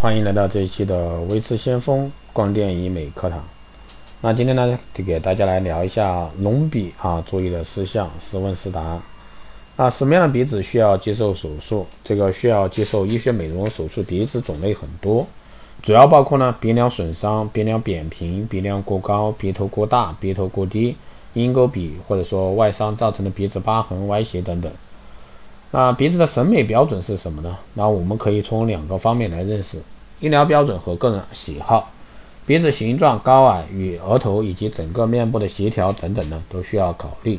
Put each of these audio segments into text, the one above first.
欢迎来到这一期的微智先锋光电医美课堂。那今天呢，就给大家来聊一下隆鼻啊注意的事项，实问实答。啊什么样的鼻子需要接受手术？这个需要接受医学美容手术，鼻子种类很多，主要包括呢鼻梁损伤、鼻梁扁平、鼻梁过高、鼻头过大、鼻头过低、鹰钩鼻或者说外伤造成的鼻子疤痕、歪斜等等。那鼻子的审美标准是什么呢？那我们可以从两个方面来认识：医疗标准和个人喜好。鼻子形状、高矮与额头以及整个面部的协调等等呢，都需要考虑。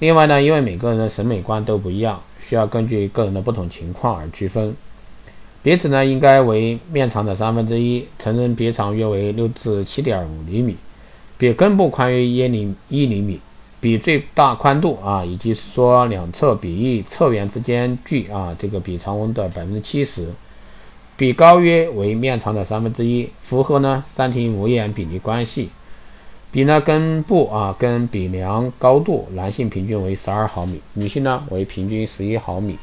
另外呢，因为每个人的审美观都不一样，需要根据个人的不同情况而区分。鼻子呢，应该为面长的三分之一，成人鼻长约为六至七点五厘米，比根部宽约一厘一厘米。比最大宽度啊，以及说两侧鼻翼侧缘之间距啊，这个比常温的百分之七十，比高约为面长的三分之一，符合呢三庭五眼比例关系。比呢根部啊跟鼻梁高度，男性平均为十二毫米，女性呢为平均十一毫米。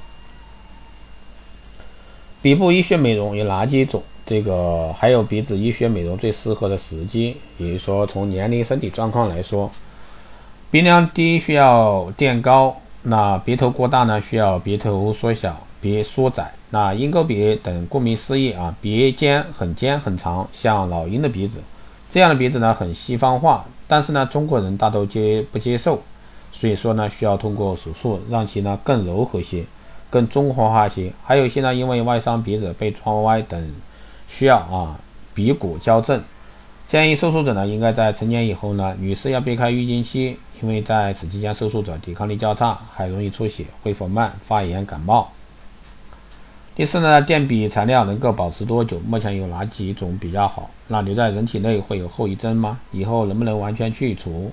鼻部医学美容有哪几种？这个还有鼻子医学美容最适合的时机，也就是说从年龄、身体状况来说。鼻梁低需要垫高，那鼻头过大呢？需要鼻头缩小、鼻缩窄。那鹰钩鼻等，顾名思义啊，鼻尖很尖很长，像老鹰的鼻子。这样的鼻子呢，很西方化，但是呢，中国人大都接不接受，所以说呢，需要通过手术让其呢更柔和些，更中和化些。还有一些呢，因为外伤鼻子被撞歪等，需要啊鼻骨矫正。建议受术者呢，应该在成年以后呢，女士要避开月经期。因为在此期间，受术者抵抗力较差，还容易出血、恢复慢、发炎、感冒。第四呢，垫鼻材料能够保持多久？目前有哪几种比较好？那留在人体内会有后遗症吗？以后能不能完全去除？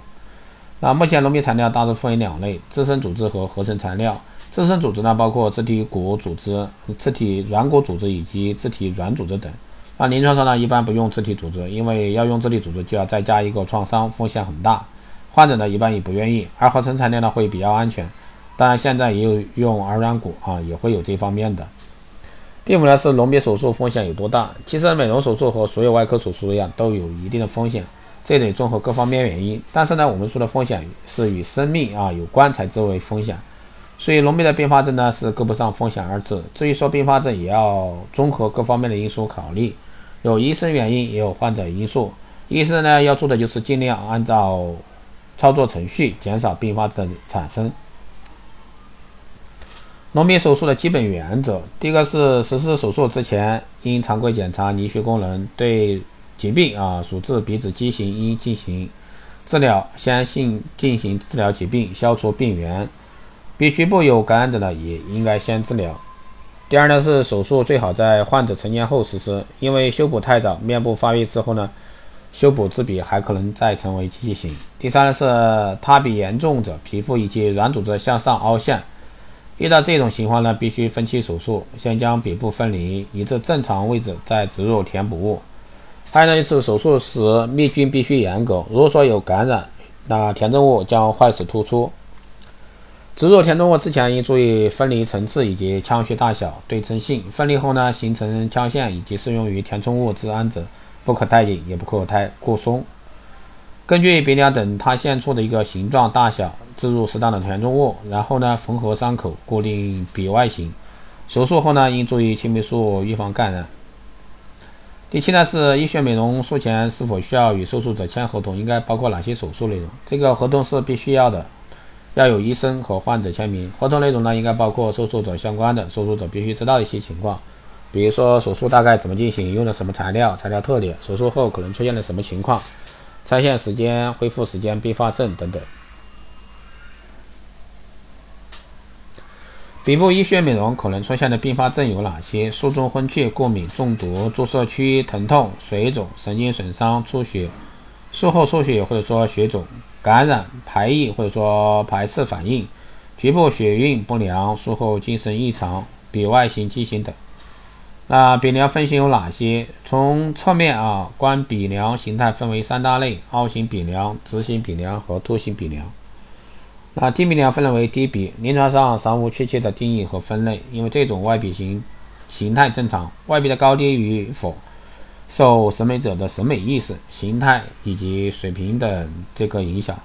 那目前隆鼻材料大致分为两类：自身组织和合成材料。自身组织呢，包括自体骨组织、自体软骨组织以及自体软组织等。那临床上呢，一般不用自体组织，因为要用自体组织就要再加一个创伤，风险很大。患者呢一般也不愿意，而合成材料呢会比较安全。当然现在也有用耳软骨啊，也会有这方面的。第五呢是隆鼻手术风险有多大？其实美容手术和所有外科手术一样，都有一定的风险，这得综合各方面原因。但是呢，我们说的风险是与生命啊有关才作为风险。所以隆鼻的并发症呢是够不上风险二字。至于说并发症，也要综合各方面的因素考虑，有医生原因，也有患者因素。医生呢要做的就是尽量按照。操作程序减少并发症的产生。隆鼻手术的基本原则，第一个是实施手术之前应常规检查凝血功能，对疾病啊属治鼻子畸形应进行治疗，先性进行治疗疾病，消除病源。鼻局部有感染者的也应该先治疗。第二呢是手术最好在患者成年后实施，因为修补太早，面部发育之后呢。修补自鼻还可能再成为畸形。第三呢是塌鼻严重者，皮肤以及软组织向上凹陷，遇到这种情况呢，必须分期手术，先将鼻部分离，移至正常位置，再植入填补物。还有呢就是手术时灭菌必须严格，如果说有感染，那填充物将坏死突出。植入填充物之前应注意分离层次以及腔穴大小、对称性。分离后呢，形成腔线以及适用于填充物之安置。不可太紧，也不可太过松。根据鼻梁等塌陷处的一个形状大小，置入适当的填充物，然后呢缝合伤口，固定鼻外形。手术后呢，应注意青霉素，预防感染。第七呢是医学美容术前是否需要与受术者签合同？应该包括哪些手术内容？这个合同是必须要的，要有医生和患者签名。合同内容呢，应该包括受术者相关的、受术者必须知道的一些情况。比如说手术大概怎么进行，用的什么材料，材料特点，手术后可能出现了什么情况，拆线时间、恢复时间、并发症等等。鼻部医学美容可能出现的并发症有哪些？术中昏厥、过敏、中毒、注射区疼痛、水肿、神经损伤、出血、术后出血或者说血肿、感染、排异或者说排斥反应、局部血运不良、术后精神异常、鼻外形畸形等。那鼻梁分型有哪些？从侧面啊，观鼻梁形态分为三大类：凹形鼻梁、直形鼻梁和凸形鼻梁。那低鼻梁分类为低鼻，临床上尚无确切的定义和分类，因为这种外鼻型形态正常，外鼻的高低与否受审美者的审美意识、形态以及水平等这个影响。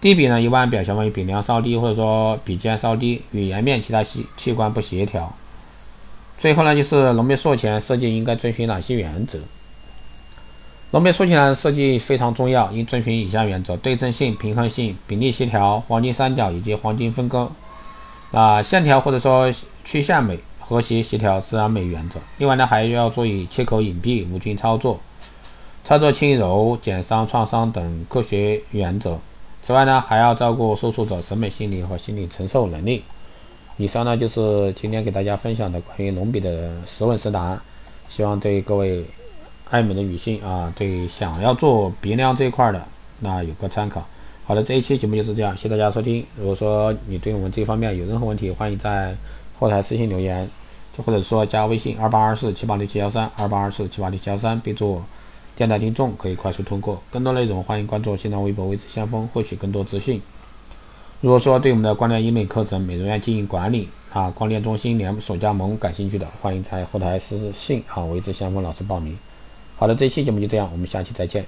低比呢，一般表现为比梁稍低，或者说比肩稍低，与颜面其他器器官不协调。最后呢，就是隆鼻塑前设计应该遵循哪些原则？隆鼻塑前设计非常重要，应遵循以下原则：对称性、平衡性、比例协调、黄金三角以及黄金分割。啊，线条或者说曲线美、和谐协调自然美原则。另外呢，还要注意切口隐蔽、无菌操作、操作轻柔、减伤创伤等科学原则。此外呢，还要照顾受术者审美心理和心理承受能力。以上呢就是今天给大家分享的关于隆鼻的十问十答，希望对各位爱美的女性啊，对想要做鼻梁这一块的那有个参考。好的，这一期节目就是这样，谢谢大家收听。如果说你对我们这方面有任何问题，欢迎在后台私信留言，就或者说加微信二八二四七八六七幺三二八二四七八六七幺三，备注。电台听众可以快速通过，更多内容欢迎关注新浪微博“微知先锋”获取更多资讯。如果说对我们的光电医美课程、美容院经营管理啊、光电中心连锁加盟感兴趣的，欢迎在后台私信啊“微知先锋”老师报名。好的，这期节目就这样，我们下期再见。